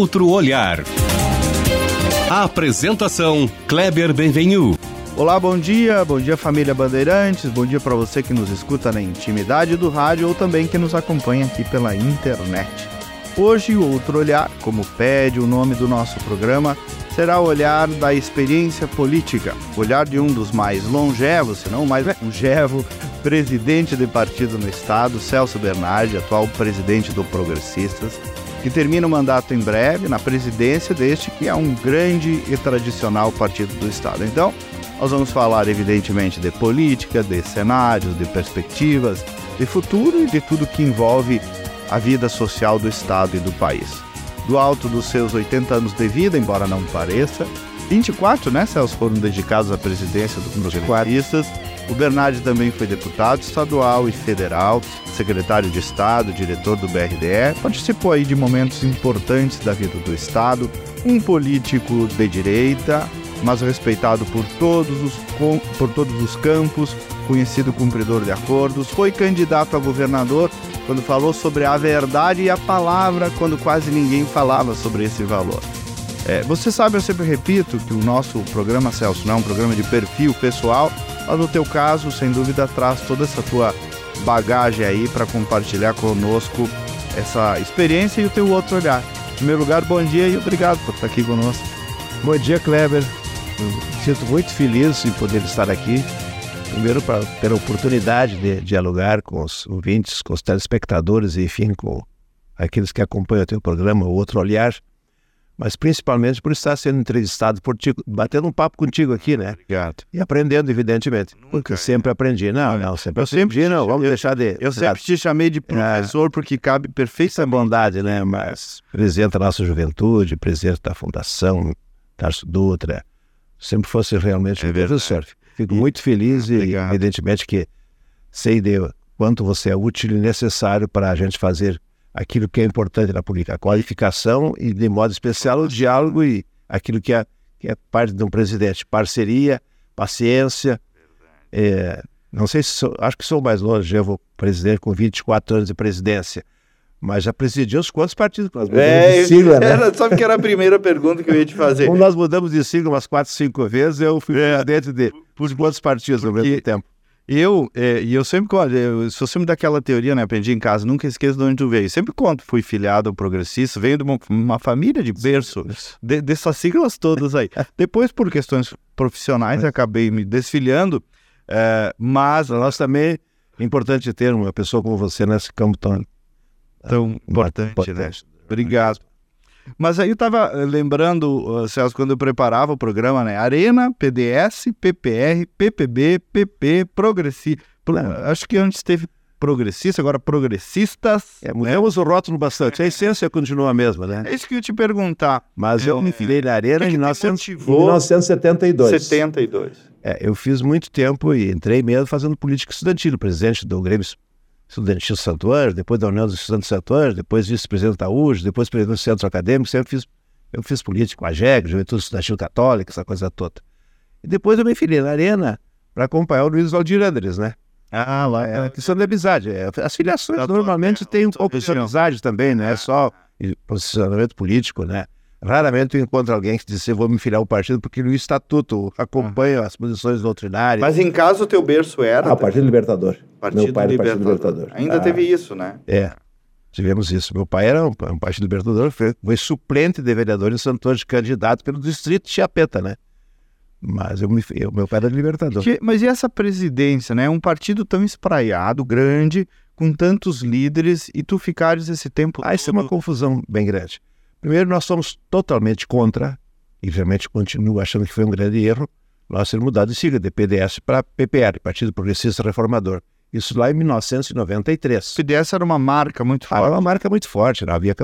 Outro Olhar. A apresentação Kleber Benvenu. Olá, bom dia, bom dia família Bandeirantes, bom dia para você que nos escuta na intimidade do rádio ou também que nos acompanha aqui pela internet. Hoje o Outro Olhar, como pede o nome do nosso programa, será o olhar da experiência política, olhar de um dos mais longevos, se não mais longevo, presidente de partido no estado, Celso Bernardi, atual presidente do Progressistas, que termina o mandato em breve na presidência deste que é um grande e tradicional partido do Estado. Então, nós vamos falar, evidentemente, de política, de cenários, de perspectivas, de futuro e de tudo que envolve a vida social do Estado e do país. Do alto dos seus 80 anos de vida, embora não pareça, 24, né, Celso, foram dedicados à presidência do Progressistas. O Bernardi também foi deputado estadual e federal, secretário de Estado, diretor do BRDE, participou aí de momentos importantes da vida do Estado, um político de direita, mas respeitado por todos os, por todos os campos, conhecido cumpridor de acordos, foi candidato a governador quando falou sobre a verdade e a palavra quando quase ninguém falava sobre esse valor. É, você sabe, eu sempre repito que o nosso programa, Celso, não é um programa de perfil pessoal, mas no teu caso, sem dúvida, traz toda essa tua bagagem aí para compartilhar conosco essa experiência e o teu outro olhar. Em primeiro lugar, bom dia e obrigado por estar aqui conosco. Bom dia, Kleber. Eu sinto muito feliz em poder estar aqui. Primeiro, pra, pela oportunidade de dialogar com os ouvintes, com os telespectadores e, enfim, com aqueles que acompanham o teu programa, o Outro Olhar mas principalmente por estar sendo entrevistado por ti, batendo um papo contigo aqui, né? Obrigado. E aprendendo, evidentemente. Nunca, porque eu sempre aprendi. Não, não, sempre eu aprendi, não. Vamos eu, deixar de. Eu sempre te chamei de professor é, porque cabe perfeita bondade, né? Mas presidente da nossa juventude, presidente da Fundação Tarso Dutra, sempre fosse realmente é um professor. Fico e, muito feliz e, evidentemente, que sei de quanto você é útil e necessário para a gente fazer aquilo que é importante na política, a qualificação e, de modo especial, o diálogo e aquilo que é, que é parte de um presidente, parceria, paciência. É, não sei se sou, acho que sou mais longe, eu vou presidente com 24 anos de presidência. Mas já presidi uns quantos partidos? Nós mudamos é, de sigla, né? Era, sabe que era a primeira pergunta que eu ia te fazer. Como nós mudamos de sigla umas quatro, cinco vezes, eu fui é, presidente de por quantos partidos ao mesmo tempo? Eu, é, e eu sempre conto, eu sou sempre daquela teoria, né? Aprendi em casa, nunca esqueço de onde tu veio. Sempre conto, fui filiado ao progressista, venho de uma, uma família de berço, de, dessas siglas todas aí. Depois, por questões profissionais, acabei me desfiliando, é, mas nós também é importante ter uma pessoa como você nesse campo tão, tão importante, né? Obrigado. Mas aí eu estava eh, lembrando, Celso, quando eu preparava o programa, né? Arena, PDS, PPR, PPB, PP, Progressista. Acho que antes teve progressista, agora progressistas. É, mudamos né? o rótulo bastante. A essência continua a mesma, né? É isso que eu ia te perguntar. Mas eu me filei na Arena em, 1972. 72. É, eu fiz muito tempo e entrei mesmo fazendo política estudantil, presidente do Grêmio estudantil Santo Anjo, depois da União dos Estudantes de Santo Anjo, depois vice-presidente da UJ, depois presidente do Centro Acadêmico, sempre fiz, eu fiz política com a JEG, Juventude Estudantil Católica, essa coisa toda. E depois eu me filiei na Arena para acompanhar o Luiz Valdir Andres, né? Ah, lá. É, é questão de amizade. É, as filiações normalmente têm um pouco de amizade também, não é só posicionamento político, né? Raramente eu encontro alguém que diz assim, vou me filiar ao partido porque no estatuto acompanha as posições doutrinárias. Mas em caso o teu berço era... Ah, o Partido Libertador. Partido Meu pai Libertador. Partido Libertador. Ainda ah, teve isso, né? É, tivemos isso. Meu pai era um, um Partido Libertador, foi, foi, suplente de vereador em Santo Antônio de candidato pelo distrito de Chiapeta, né? Mas eu, eu, meu pai era Libertador. Que, mas e essa presidência, né? Um partido tão espraiado, grande, com tantos líderes, e tu ficares esse tempo... Ah, isso é uma confusão bem grande. Primeiro, nós somos totalmente contra, e realmente continuo achando que foi um grande erro, nós ter mudado de sigla de PDS para PPR, Partido Progressista Reformador. Isso lá em 1993. O PDS era uma marca muito forte. Era uma marca muito forte, não havia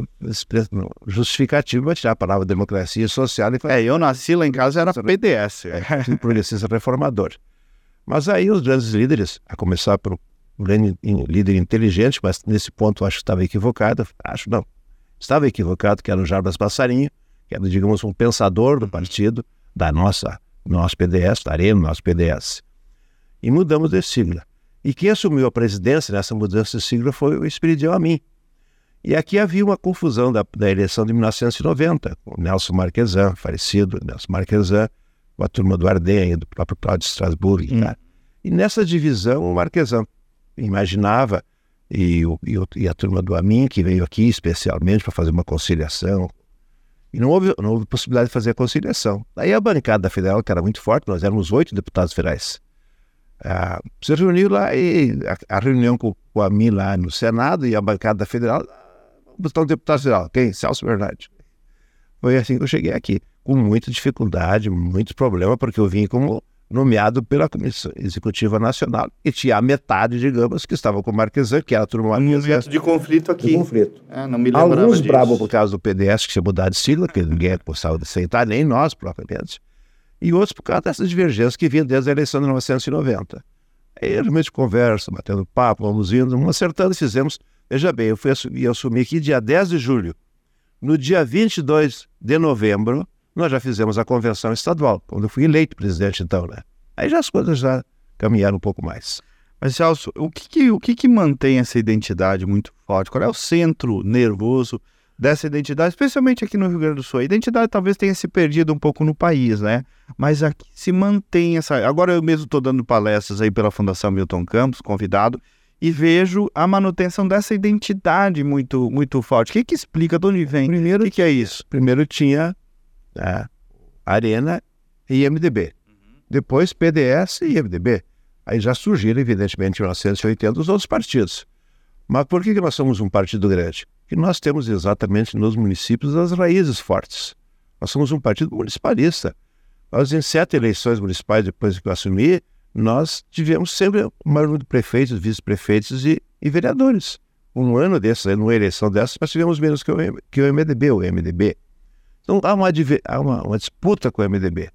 justificativo para tirar a palavra democracia social. E... É, eu nasci lá em casa, era PDS. É, Partido Progressista Reformador. Mas aí os grandes líderes, a começar pelo grande líder inteligente, mas nesse ponto acho que estava equivocado, acho não, Estava equivocado, que era o Jarbas Passarinho, que era, digamos, um pensador do partido, da nossa, nosso PDS, da Arena, nosso PDS. E mudamos de sigla. E quem assumiu a presidência nessa mudança de sigla foi o Espiridião Amin. E aqui havia uma confusão da, da eleição de 1990, com Nelson Marquesan, falecido Nelson Marquesan, com a turma do Ardenha, do próprio Cláudio Strasbourg. Hum. E nessa divisão, o Marquesan imaginava, e, e, a turma do Amin, que veio aqui especialmente para fazer uma conciliação, e não houve, não houve possibilidade de fazer a conciliação. Daí a bancada federal, que era muito forte, nós éramos oito deputados federais, ah, se reuniu lá e a, a reunião com, com a lá no Senado e a bancada federal botar um deputado federal. Quem? Celso Bernardi. Foi assim que eu cheguei aqui, com muita dificuldade, muito problema, porque eu vim como nomeado pela Comissão Executiva Nacional e tinha a metade, digamos, que estava com o Marquesan, que era a turma Um momento de conflito aqui. De conflito. É, não me Alguns bravos por causa do PDS, que tinha mudado de sigla, que ninguém gostava de sentar, nem nós propriamente. E outros por causa dessas divergências que vinham desde a eleição de 1990. Aí realmente conversa, batendo papo, vamos indo, vamos acertando e fizemos Veja bem, eu fui assumir, assumi aqui dia 10 de julho. No dia 22 de novembro, nós já fizemos a convenção estadual, quando eu fui eleito presidente, então, né? Aí já as coisas já caminharam um pouco mais. Mas, Celso, o que, que o que, que mantém essa identidade muito forte? Qual é o centro nervoso dessa identidade, especialmente aqui no Rio Grande do Sul? A identidade talvez tenha se perdido um pouco no país, né? Mas aqui se mantém essa. Agora eu mesmo estou dando palestras aí pela Fundação Milton Campos, convidado, e vejo a manutenção dessa identidade muito muito forte. O que, que explica de onde vem? Primeiro, o que, que é isso? Primeiro tinha é, Arena e MDB. Uhum. Depois PDS e MDB. Aí já surgiram, evidentemente, em 1980 os outros partidos. Mas por que, que nós somos um partido grande? Porque nós temos exatamente nos municípios as raízes fortes. Nós somos um partido municipalista. Nós, em sete eleições municipais, depois que eu assumi, nós tivemos sempre o maior número de prefeitos, vice-prefeitos e, e, vereadores. Um ano desses, numa eleição dessas, nós tivemos menos que o, que o MDB, o MDB. Então há, uma, há uma, uma, disputa com o MDB.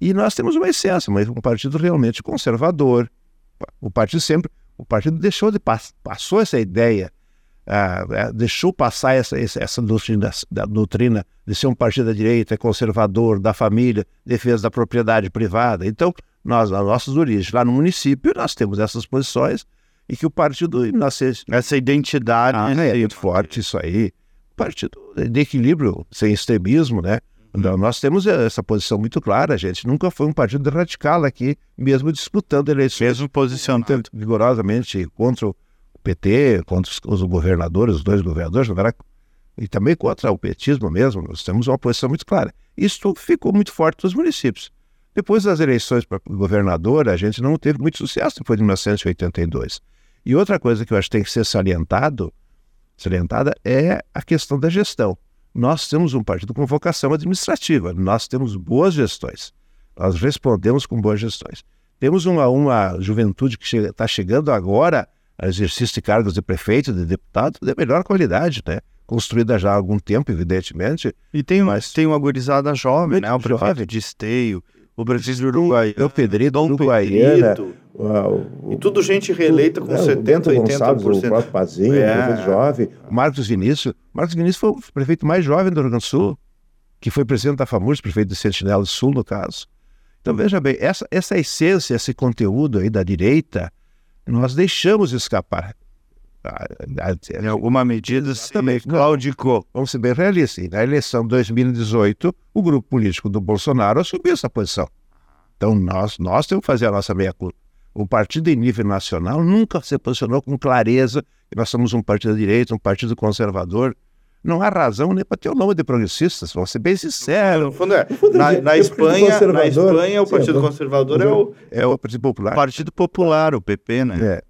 E nós temos uma essência, mas um partido realmente conservador. O partido sempre, o partido deixou de passou essa ideia, uh, deixou passar essa, essa, doutrina, da doutrina de ser um partido da direita, conservador, da família, defesa da propriedade privada. Então nós, as nossas origens. Lá no município, nós temos essas posições e que o partido nascesse. Essa identidade ah, é, muito forte, isso aí. Partido de equilíbrio, sem extremismo, né? Então, nós temos essa posição muito clara, a gente nunca foi um partido radical aqui, mesmo disputando eleições. Mesmo posicionando vigorosamente contra o PT, contra os, os governadores, os dois governadores, e também contra o petismo mesmo, nós temos uma posição muito clara. Isso ficou muito forte nos municípios. Depois das eleições para governador, a gente não teve muito sucesso depois de 1982. E outra coisa que eu acho que tem que ser salientado, salientada é a questão da gestão. Nós temos um partido com vocação administrativa, nós temos boas gestões, nós respondemos com boas gestões. Temos uma, uma juventude que está chega, chegando agora a exercício de cargos de prefeito, de deputado, de melhor qualidade, né? construída já há algum tempo, evidentemente. E tem, mas... tem uma gurizada jovem, né? O prefeito jovem. de Esteio, o Brasil Uruguai, o Pedrito, Dom Uruguaiana, e tudo gente reeleita com 70, 80%. Gonçalves, o próprio Pazinho, é. o prefeito jovem, Marcos Vinícius. Marcos Vinícius foi o prefeito mais jovem do Rio Grande do Sul, que foi presidente da FAMURS, prefeito de Sentinela do Sul, no caso. Então, veja bem, essa, essa essência, esse conteúdo aí da direita, nós deixamos escapar. Em alguma medida, também claudicou. Vamos ser bem realistas. Na eleição de 2018, o grupo político do Bolsonaro assumiu essa posição. Então, nós, nós temos que fazer a nossa meia-culpa. O partido em nível nacional nunca se posicionou com clareza que nós somos um partido de direita, um partido conservador. Não há razão nem para ter o nome de progressistas, vou ser bem sincero. No fundo é, na, na Espanha, na Espanha, o Partido Conservador é o, é o Partido Popular. Partido Popular, o PP, né? É.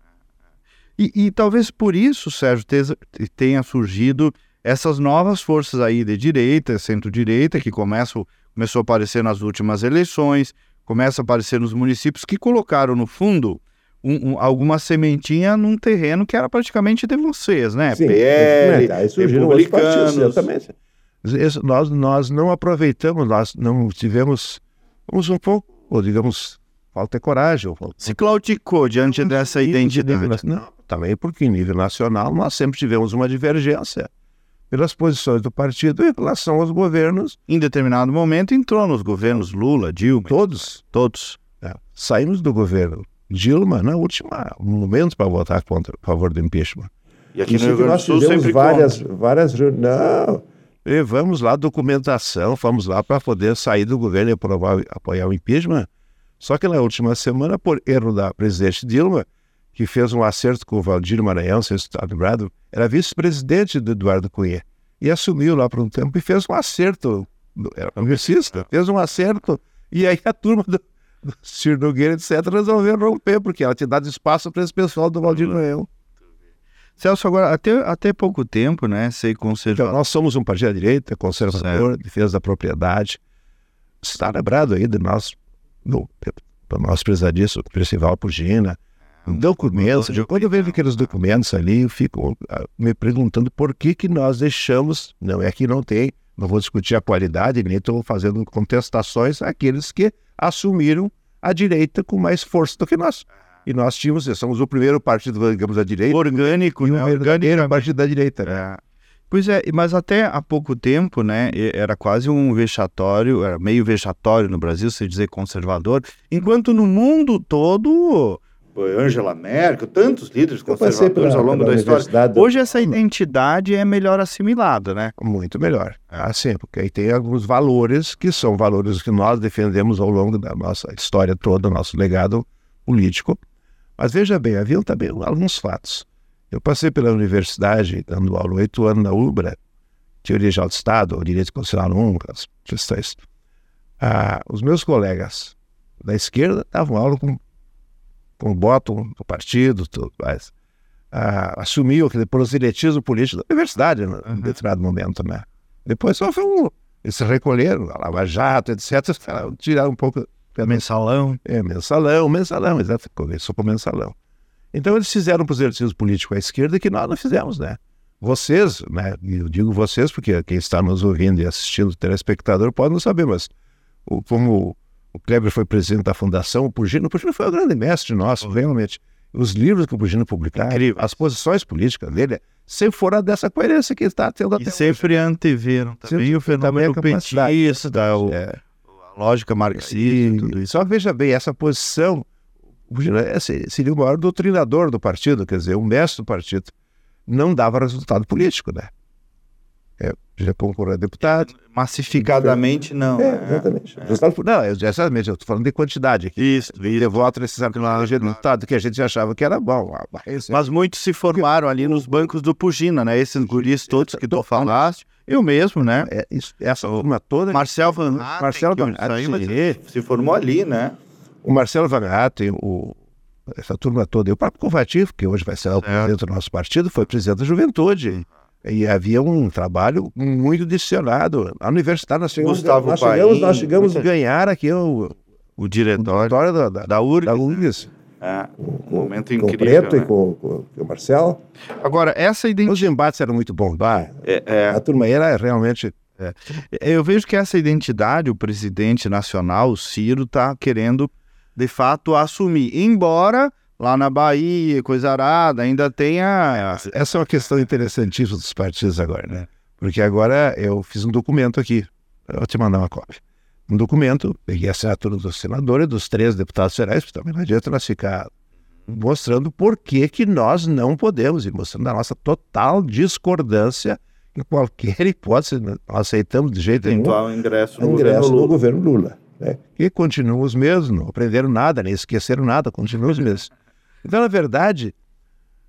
E, e talvez por isso, Sérgio, tenha surgido essas novas forças aí de direita, centro-direita, que começam, começou a aparecer nas últimas eleições, começa a aparecer nos municípios, que colocaram, no fundo, um, um, alguma sementinha num terreno que era praticamente de vocês, né? Sim, PL, republicanos. Exatamente. Nós, nós não aproveitamos, nós não tivemos, vamos um pouco, ou digamos, falta de coragem. Se claudicou diante dessa identidade. Não, também porque em nível nacional nós sempre tivemos uma divergência pelas posições do partido em relação aos governos. Em determinado momento entrou nos governos Lula, Dilma. Todos. Todos. É. Saímos do governo Dilma na última momento para votar contra, a favor do impeachment. E aqui Isso no Rio Grande do Sul sempre várias, conta. várias Não, levamos lá documentação, fomos lá para poder sair do governo e aprovar, apoiar o impeachment. Só que na última semana, por erro da presidente Dilma, que fez um acerto com o Valdir Maranhão, se está lembrado, era vice-presidente do Eduardo Cunha, e assumiu lá por um tempo e fez um acerto, era congressista, fez um acerto, e aí a turma do, do Ciro Nogueira, etc., resolveu romper, porque ela tinha dado espaço para esse pessoal do Valdir Maranhão. Celso, agora, até, até pouco tempo, né, sei conservador. Então, nós somos um partido à direita, conservador, certo. defesa da propriedade. Está lembrado aí de nós, no, nós precisar disso, o Festival Pugina, documentos. Quando eu vejo aqueles documentos ali, eu fico ah, me perguntando por que, que nós deixamos. Não é que não tem, não vou discutir a qualidade, nem estou fazendo contestações àqueles que assumiram a direita com mais força do que nós. E nós tínhamos, somos o primeiro partido, digamos, da direita. Orgânico, e né? Orgânico, partido da direita. Né? É. Pois é, mas até há pouco tempo, né, era quase um vexatório, era meio vexatório no Brasil, se dizer conservador, enquanto no mundo todo Angela Merkel, tantos líderes conservadores pela, ao longo da história. Hoje essa identidade é melhor assimilada, né? Muito melhor. Assim, porque aí tem alguns valores que são valores que nós defendemos ao longo da nossa história toda, nosso legado político, mas veja bem, havia também alguns fatos. Eu passei pela universidade, dando aula oito anos na UBRA, Teoria de Estado, Direito Constitucional 1, as questões. Ah, os meus colegas da esquerda davam aula com, com o bottom do partido, tudo mais. Ah, assumiu aquele proselitismo político da universidade, em uhum. determinado momento, né? Depois só foi um... Eles se recolheram, a Lava Jato, etc., tiraram um pouco mensalão. É, mensalão, mensalão, exato. Começou com mensalão. Então eles fizeram um proselitismo político à esquerda que nós não fizemos, né? Vocês, né? Eu digo vocês porque quem está nos ouvindo e assistindo, o telespectador, pode não saber, mas o, como o Kleber foi presidente da fundação, o Pugino, o Pugino foi o grande mestre nosso, realmente. Os livros que o Pugino publicava, as posições políticas dele, sempre foram dessa coerência que está tendo até E sempre hoje. anteveram também sempre, o fenômeno também petista, o, é lógica marxista e tudo isso. Só veja bem, essa posição seria o maior doutrinador do partido, quer dizer, o mestre do partido. Não dava resultado político, né? É, já concorreu a deputado. Massificadamente, não. É, né? exatamente. É. Não, exatamente, eu estou falando de quantidade aqui. Isso, de voto necessariamente de resultado, que a gente achava que era bom. Mas muitos se formaram ali nos bancos do Pugina, né? Esses guris todos que tu falaste. Eu mesmo, né? É, isso, essa turma toda. Marcel Van Hatten, Marcel Van se formou ali, né? O Marcelo Van Hatten, o, essa turma toda, e o próprio Covativo, que hoje vai ser o presidente do nosso partido, foi presidente da juventude. E havia um trabalho muito disciplinado. A universidade, nós chegamos, Gustavo nós chegamos, nós chegamos a ganhar aqui o, o diretório, da, da, da URGS. Da URGS. É, um momento incrível. Com o Preto né? e com, com, com, o Marcelo. Agora, essa identidade. Os embates eram muito bons. Bah, é, é... A turma era realmente. É. Eu vejo que essa identidade, o presidente nacional, o Ciro, está querendo, de fato, assumir. Embora lá na Bahia, coisa arada, ainda tenha. Essa é uma questão interessantíssima dos partidos agora, né? Porque agora eu fiz um documento aqui. Eu vou te mandar uma cópia um documento, peguei a assinatura do senador e dos três deputados federais, porque também não adianta nós ficar mostrando por que, que nós não podemos, e mostrando a nossa total discordância em qualquer hipótese, nós aceitamos de jeito nenhum. Eventual ingresso no, ingresso governo, no governo Lula. Né? E continuam os mesmos, não aprenderam nada, nem esqueceram nada, continuam os mesmos. Então, na verdade,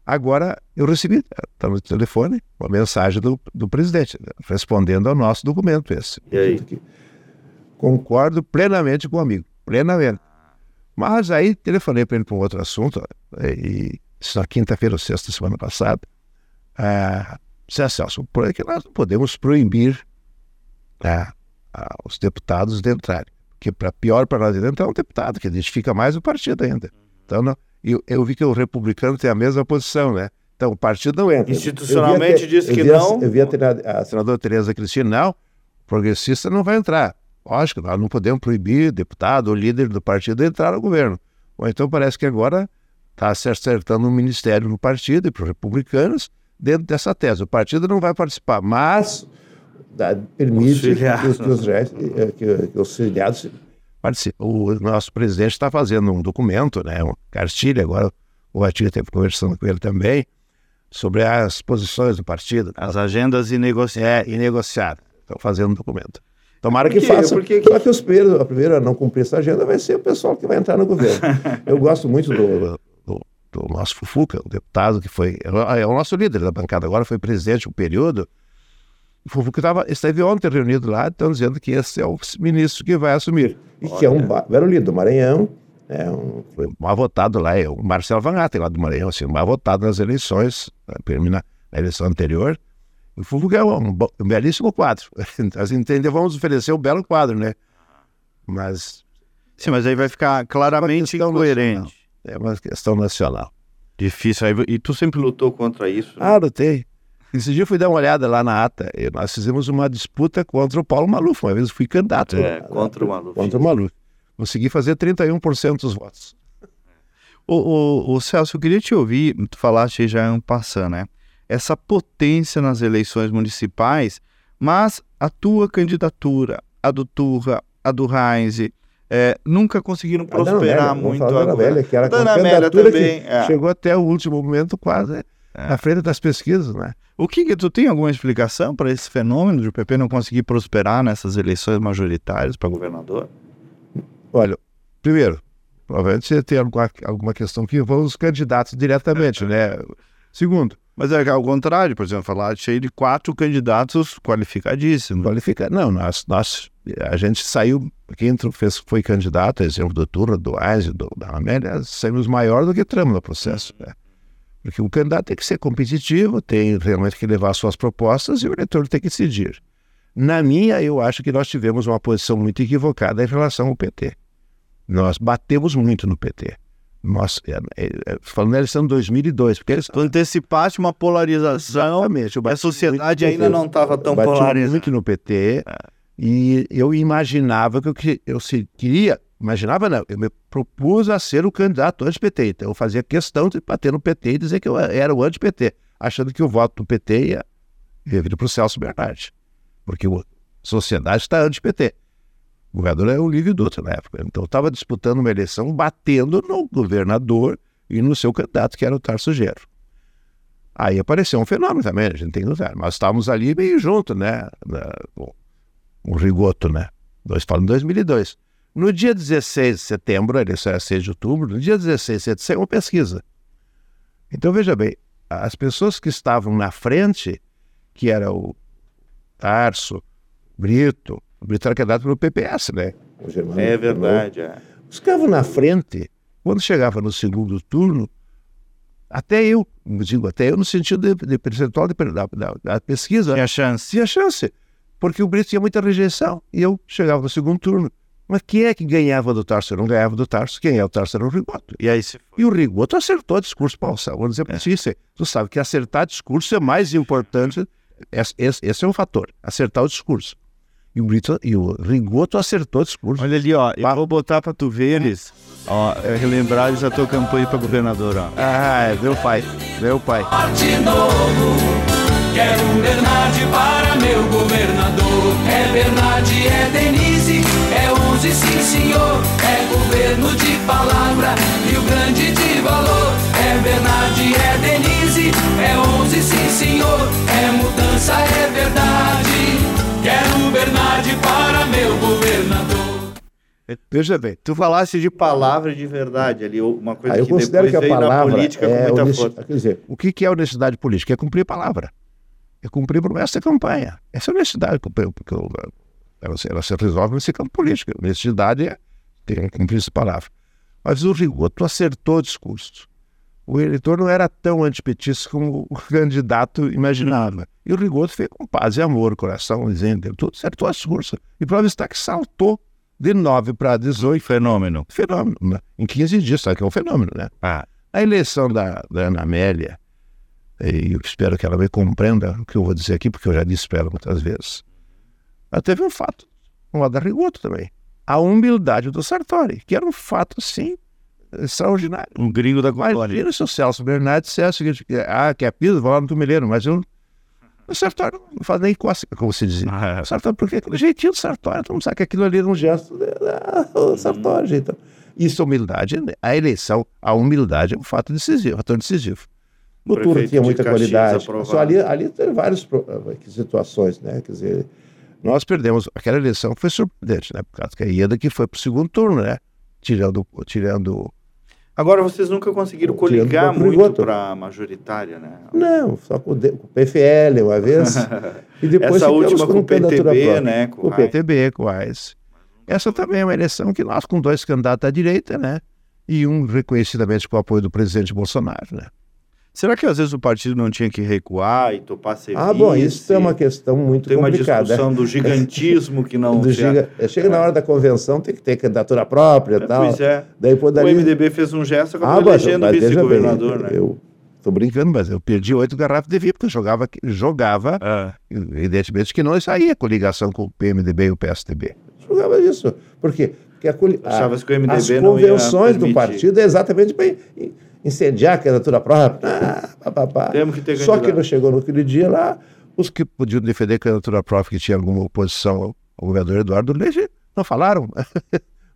agora eu recebi, está no telefone, uma mensagem do, do presidente, respondendo ao nosso documento esse. E aí? Concordo plenamente com o amigo, plenamente. Mas aí telefonei para ele para um outro assunto, e isso na quinta-feira ou sexta semana passada. Ah, disse, Celso, é que nós não podemos proibir ah, ah, os deputados de entrarem. Porque para pior para nós entrar é um deputado, que identifica mais o partido ainda. Então, não, eu, eu vi que o republicano tem a mesma posição, né? Então, o partido não entra. Institucionalmente diz que não. Eu vi a, a senadora Tereza Cristina, não, o progressista não vai entrar. Lógico, nós não podemos proibir deputado ou líder do partido de entrar no governo. Ou então parece que agora está se acertando um ministério no partido e para os republicanos dentro dessa tese. O partido não vai participar, mas dá, permite que os, que, os, eh, que, que os. O nosso presidente está fazendo um documento, né, um cartilha, agora o Atilha esteve conversando com ele também, sobre as posições do partido. As agendas inegociadas. É, inegociadas. Estão fazendo um documento. Tomara que faça. Porque, só que os primeiros, a primeira a não cumprir essa agenda vai ser o pessoal que vai entrar no governo. Eu gosto muito do, do, do nosso Fufuca, o deputado que foi. É o nosso líder da bancada agora, foi presidente um período. O Fufuca tava, esteve ontem reunido lá, estão dizendo que esse é o ministro que vai assumir. E Olha. que é um velho líder do Maranhão. É um, foi mal votado lá, é o Marcelo Van Hatten, lá do Maranhão, assim, mal votado nas eleições, na, na eleição anterior. O Fufuca é um, um belíssimo quadro. Assim, entender, vamos oferecer um belo quadro, né? Mas. Sim, mas aí vai ficar claramente é incoerente. É uma questão nacional. Difícil. E tu sempre lutou contra isso? Né? Ah, lutei. Esse dia eu fui dar uma olhada lá na ata. E nós fizemos uma disputa contra o Paulo Maluf. Uma vez eu fui candidato. É, contra o Maluf. Contra o Maluf. Consegui fazer 31% dos votos. O, o, o, Celso, eu queria te ouvir, tu falaste já um passando, né? essa potência nas eleições municipais, mas a tua candidatura, a do Turra, a do Heinz, é, nunca conseguiram prosperar Amélia, muito agora. Amélia, que era a Dona Amélia também, é. chegou até o último momento quase né? É. na frente das pesquisas, né? O que, que tu tem alguma explicação para esse fenômeno de o PP não conseguir prosperar nessas eleições majoritárias para governador? Olha, primeiro, provavelmente você tem alguma, alguma questão que envolve os candidatos diretamente, né? Segundo, mas é ao contrário, por exemplo, falar cheio de quatro candidatos qualificadíssimos. Qualifica... Não, nós, nós, a gente saiu, quem fez, foi candidato, exemplo do Turra, do Aze, do, da Amélia, saímos maior do que tramo no processo. Né? Porque o candidato tem que ser competitivo, tem realmente que levar suas propostas e o eleitor tem que decidir. Na minha, eu acho que nós tivemos uma posição muito equivocada em relação ao PT. Nós batemos muito no PT. Nossa, é, é, é, falando da eleição de 2002. Porque eles... Tu antecipaste uma polarização. Exatamente. A sociedade ainda não estava tão polarizada. muito no PT. É. E eu imaginava que eu, eu se, queria. Imaginava, não. Eu me propus a ser o candidato anti-PT. Então eu fazia questão de bater no PT e dizer que eu era o anti-PT, achando que o voto do PT ia, vir para o Celso Bernardi. Porque a sociedade está anti-PT. O governador era o Lívio Dutra na época. Então estava disputando uma eleição batendo no governador e no seu candidato, que era o Tarso Gero. Aí apareceu um fenômeno também, a gente tem que notar. Nós estávamos ali meio junto, né? O Rigoto, né? Nós falamos em 2002. No dia 16 de setembro, a eleição era 6 de outubro, no dia 16 de setembro saiu uma pesquisa. Então veja bem, as pessoas que estavam na frente, que era o Tarso, Brito, o Brito era candidato pelo PPS, né? é verdade, é. Os ficavam na frente. Quando chegava no segundo turno, até eu, digo até eu no sentido de, de percentual de, da, da, da, pesquisa. Tinha chance. Tinha chance. Porque o Brito tinha muita rejeição. E eu chegava no segundo turno. Mas quem é que ganhava do Tarso? Eu não ganhava do Tarso. Quem é o Tarso era o Rigoto. E aí se E o Rigoto acertou o discurso, Paulo. Vamos dizer para é. ti, tu sabe que acertar discurso é mais importante. Esse, esse, esse é um fator. Acertar o discurso. E o, Brito, e o Rigoto acertou o discurso. Olha ali, ó. Eu vou botar para tu ver eles. Ó, é relembrar eles a tua campanha para governador, ó. Ah, é meu pai. Meu pai. De novo, quero um Bernardi para meu governador. É Bernardi, é Denise, é 11, sim senhor. É governo de palavra, Rio Grande de valor. É Bernardi, é Denise, é 11, sim senhor. É mudança, é verdade. Quero Bernardi para meu governador. Veja bem, tu falaste de palavra de verdade ali, uma coisa ah, eu que considero depois que a palavra na política é com muita força. Quer dizer, o que é honestidade política? É cumprir palavra. É cumprir promessa de campanha. Essa é honestidade, porque ela, ela se resolve nesse campo político. Honestidade é ter cumprir essa palavra. Mas o rigor, tu acertou o discurso o eleitor não era tão antipetista como o candidato imaginava. E o Rigoto fez com paz e amor, coração, dizendo, tudo acertou a discurso. E prova está que saltou de 9 para 18. Fenômeno. Fenômeno. Né? Em 15 dias, sabe que é um fenômeno, né? Ah. A eleição da, da Ana Amélia, e eu espero que ela me compreenda o que eu vou dizer aqui, porque eu já disse para ela muitas vezes. Ela teve um fato, um lado da Rigoto também. A humildade do Sartori, que era um fato, sim, extraordinário. Um gringo da glória. Imagina se o Celso Bernardes dissesse o seguinte, ah, quer piso, vou lá no Tumeleiro, mas eu... O Sartori não faz nem cócega, como se dizia. Ah, é. Sartori, porque aquele jeitinho do Sartori, todo mundo sabe que aquilo ali era um gesto do Sartori. Então, isso, humildade, a eleição, a humildade é um fato decisivo, fator decisivo. O Turno tinha muita qualidade. Só ali, ali tem várias situações, né? Quer dizer, nós perdemos. Aquela eleição foi surpreendente, né? Por causa que a Ieda que foi para o segundo turno, né? Tirando, tirando Agora, vocês nunca conseguiram coligar muito para a majoritária, né? Não, só com o, com o PFL uma vez. e depois Essa última com o PTB, né? Com, com o PTB, com o AIS. Essa também é uma eleição que nós, com dois candidatos à direita, né? E um reconhecidamente com o apoio do presidente Bolsonaro, né? Será que às vezes o partido não tinha que recuar e topar serviço? Ah, bom, isso é uma questão muito tem complicada. Tem uma discussão do gigantismo que não... do giga... Chega é. na hora da convenção, tem que ter candidatura própria e é, tal. Pois é. Daí, poderia... O MDB fez um gesto, acabou ah, elegendo vice-governador, né? Eu tô brincando, mas eu perdi oito garrafas de vinho, porque eu jogava, jogava ah. evidentemente que não saía coligação com o PMDB e o PSDB. Jogava isso. Por quê? Porque a, a, as convenções do partido é exatamente para incendiar a candidatura própria. Ah, pá, pá, pá. Temos que ter Só que não chegou naquele dia lá, os que podiam defender a candidatura própria, que tinha alguma oposição ao, governador Eduardo Leite, não falaram.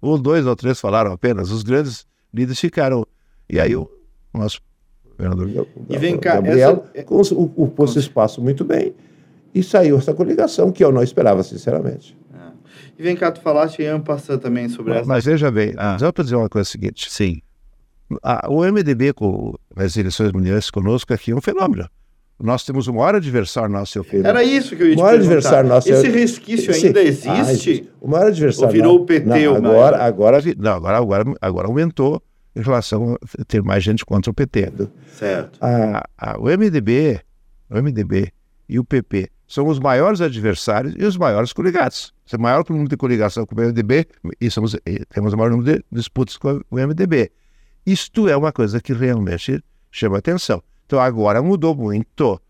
ou dois ou três falaram apenas. Os grandes líderes ficaram. E aí o nosso governador e vem cá, Gabriel essa... ocupou esse espaço muito bem e saiu essa coligação que eu não esperava, sinceramente. Ah. E vem cá, tu falaste em passando também sobre mas, essa. Mas veja bem, ah. só para dizer uma coisa seguinte. Sim a, o MDB com as eleições mundiais conosco aqui é um fenômeno. Nós temos o maior adversário nosso, filho. Era isso que eu ia te o maior adversário nosso Esse resquício ainda existe? Ah, o maior adversário. Ou virou o PT não, agora, agora, não, agora, agora, agora aumentou em relação a ter mais gente contra o PT. Certo. A, a, o MDB, o MDB e o PP são os maiores adversários e os maiores coligados. Você é maior número de coligação com o MDB e somos, temos o maior número de disputas com o MDB. Isto é uma coisa que realmente chama atenção. Então agora mudou muito.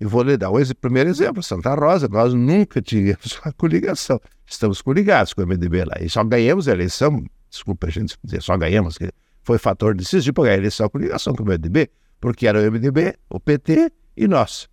E vou lhe dar o primeiro exemplo, Santa Rosa. Nós nunca tivemos uma coligação. Estamos coligados com o MDB lá. E só ganhamos a eleição, desculpa a gente dizer, só ganhamos, que foi fator decisivo para ganhar a eleição com coligação com o MDB, porque era o MDB, o PT e nós.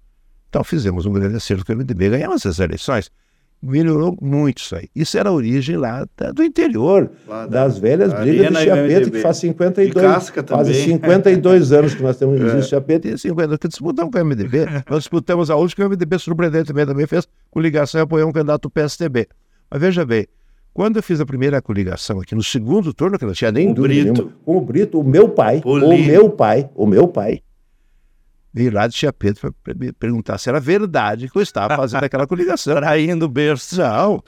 Então fizemos um grande acerto com o MDB, ganhamos as eleições melhorou muito isso aí. Isso era a origem lá da, do interior, lá das da, velhas brigas de Chiapeta, que faz 52, quase 52 anos que nós temos é. Chiapeta e 50 que disputamos com o MDB. nós disputamos a última que o MDB surpreendentemente também fez coligação e apoiou um candidato do PSDB. Mas veja bem, quando eu fiz a primeira coligação aqui no segundo turno, que não tinha nem dúvida Brito. com o Brito, o meu pai, o meu pai, o meu pai, veio lá de Tia Pedro para perguntar se era verdade que eu estava fazendo aquela coligação. Traindo o berço. Não.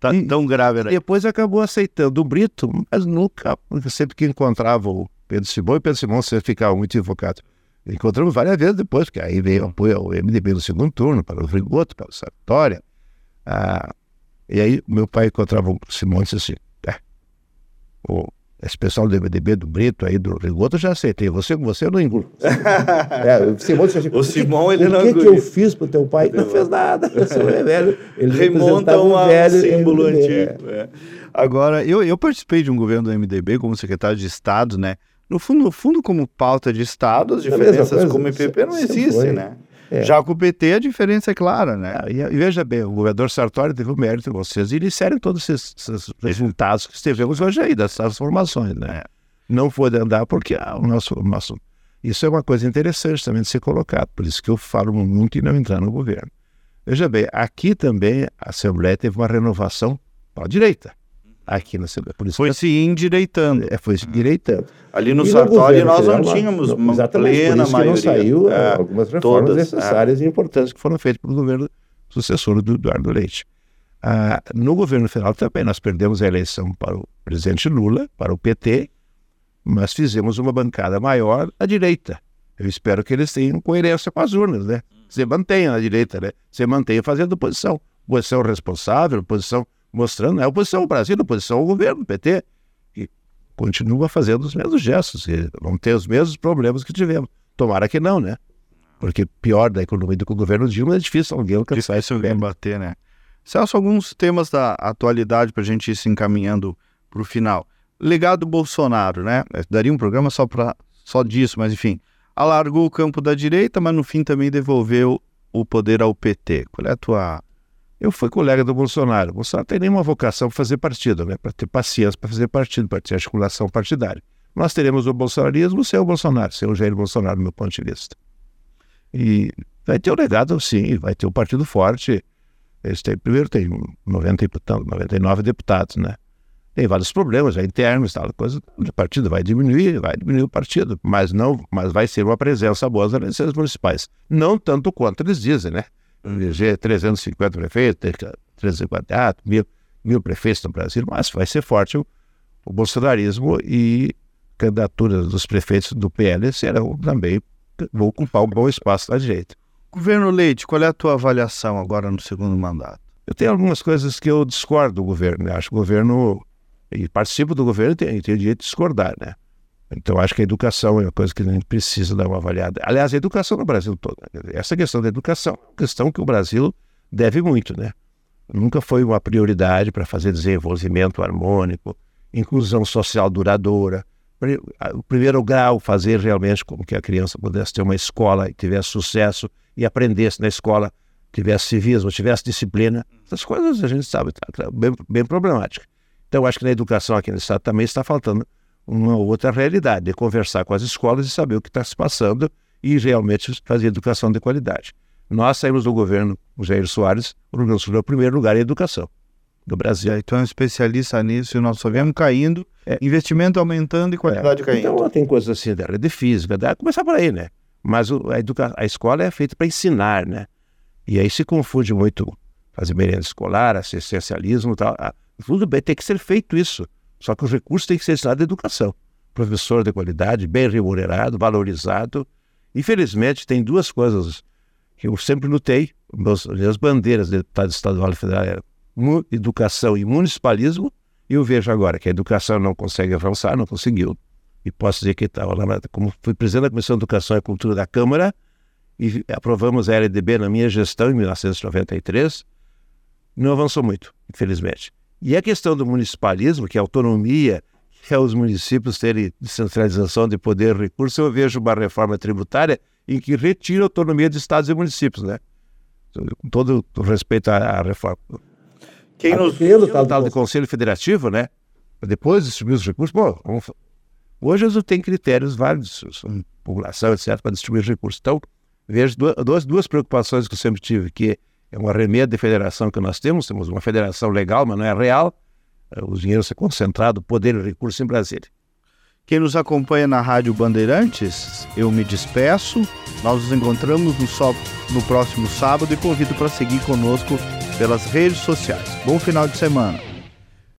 tá e, tão grave era. Depois acabou aceitando o Brito, mas nunca, sempre que encontrava o Pedro Simão, e Pedro Simão sempre ficava muito invocado. Encontramos várias vezes depois, porque aí veio o apoio ao MDB no segundo turno, para o Rigoto, para o Sartória. Ah, e aí meu pai encontrava o Simão e disse assim, é, o esse pessoal do MDB, do Brito aí, do Rigoto, eu já aceitei. Você com você eu não engulo. é, o Simão, assim, o Simão ele o não O que, que eu fiz pro teu pai? Não, não fez nada. Eu é velho. Ele remonta um velho símbolo antigo. É. Agora, eu, eu participei de um governo do MDB como secretário de Estado, né? No fundo, no fundo como pauta de Estado, as diferenças como IPP não existem, né? É. Já com o PT a diferença é clara, né? Ah, e, e, veja bem, o governador Sartori teve o mérito de vocês iniciarem todos esses, esses resultados que estivemos hoje aí, dessas transformações, né? Não pôde andar porque ah, o, nosso, o nosso... Isso é uma coisa interessante também de ser colocado, por isso que eu falo muito em não entrar no governo. Veja bem, aqui também a Assembleia teve uma renovação para a direita aqui na Assembleia. Por isso foi se endireitando. É, foi se endireitando. Ali no Sartori nós não tínhamos uma, uma plena por maioria. não saiu é, algumas reformas todas, necessárias é. e importantes que foram feitas pelo governo sucessor do Eduardo Leite. Ah, no governo federal também nós perdemos a eleição para o presidente Lula, para o PT, mas fizemos uma bancada maior à direita. Eu espero que eles tenham coerência com as urnas, né? Você mantenha a direita, né? Você mantenha fazendo oposição. Oposição responsável, oposição mostrando é a oposição ao Brasil, a oposição ao governo, PT, que continua fazendo os mesmos gestos, e vão ter os mesmos problemas que tivemos. Tomara que não, né? Porque pior da economia do que o governo Dilma é difícil alguém alcançar difícil alguém bater, né? Celso, alguns temas da atualidade para a gente ir se encaminhando para o final. Legado Bolsonaro, né? Daria um programa só, pra, só disso, mas enfim. Alargou o campo da direita, mas no fim também devolveu o poder ao PT. Qual é a tua eu fui colega do Bolsonaro. O Bolsonaro tem nenhuma vocação para fazer partido, né? para ter paciência para fazer partido, para ter articulação partidária. nós teremos o bolsonarismo sem o Bolsonaro, sem o Jair Bolsonaro, do meu ponto de vista. E vai ter o legado, sim, vai ter o partido forte. Eles têm, primeiro tem 90 e 99 deputados, né? Tem vários problemas já internos, tal coisa. O partido vai diminuir, vai diminuir o partido, mas não, mas vai ser uma presença boa nas eleições municipais. Não tanto quanto eles dizem, né? Eleger 350 prefeitos, 354 mil, mil prefeitos no Brasil, mas vai ser forte o, o bolsonarismo e candidaturas dos prefeitos do PL serão também, vão ocupar um bom espaço da direita. Governo Leite, qual é a tua avaliação agora no segundo mandato? Eu tenho algumas coisas que eu discordo do governo. Né? Acho que o governo e participo do governo tem, tem o direito de discordar, né? Então, acho que a educação é uma coisa que a gente precisa dar uma avaliada. Aliás, a educação no Brasil todo. Né? Essa questão da educação é uma questão que o Brasil deve muito, né? Nunca foi uma prioridade para fazer desenvolvimento harmônico, inclusão social duradoura. O primeiro grau, fazer realmente com que a criança pudesse ter uma escola e tivesse sucesso e aprendesse na escola, tivesse civismo, tivesse disciplina. Essas coisas a gente sabe, tá, tá bem, bem problemática. Então, acho que na educação aqui no Estado também está faltando uma outra realidade, de conversar com as escolas e saber o que está se passando e realmente fazer educação de qualidade. Nós saímos do governo, o Jair Soares, o Rio Grande do Sul é o primeiro lugar em educação do Brasil. É, então é um especialista nisso e nós só vemos caindo, é. investimento aumentando e qualidade é. caindo. Então tem coisas assim da área de física, dá começar por aí, né? Mas o, a, educa... a escola é feita para ensinar, né? E aí se confunde muito fazer merenda escolar, assistencialismo e tal. Tudo bem, tem que ser feito isso. Só que os recursos têm que ser destinados à educação. Professor de qualidade, bem remunerado, valorizado. Infelizmente, tem duas coisas que eu sempre lutei. Meus, minhas bandeiras de deputado estadual e federal eram educação e municipalismo. E eu vejo agora que a educação não consegue avançar, não conseguiu. E posso dizer que estava lá, como fui presidente da Comissão de Educação e Cultura da Câmara, e aprovamos a LDB na minha gestão em 1993, não avançou muito, infelizmente. E a questão do municipalismo, que é autonomia, que é os municípios terem descentralização de poder e recursos, eu vejo uma reforma tributária em que retira a autonomia de estados e municípios, né? Com todo respeito à, reforma. Quem nos... o tal, tal de Conselho Federativo, né? Depois distribuir os recursos, bom, vamos... hoje eles têm critérios válidos, população, etc., para distribuir os recursos. Então, vejo duas, duas preocupações que eu sempre tive, que é um arremedo de federação que nós temos, temos uma federação legal, mas não é real, eh, o dinheiro ser concentrado, poder e recurso em Brasília. Quem nos acompanha na Rádio Bandeirantes, eu me despeço. Nós nos encontramos no, no próximo sábado e convido para seguir conosco pelas redes sociais. Bom final de semana.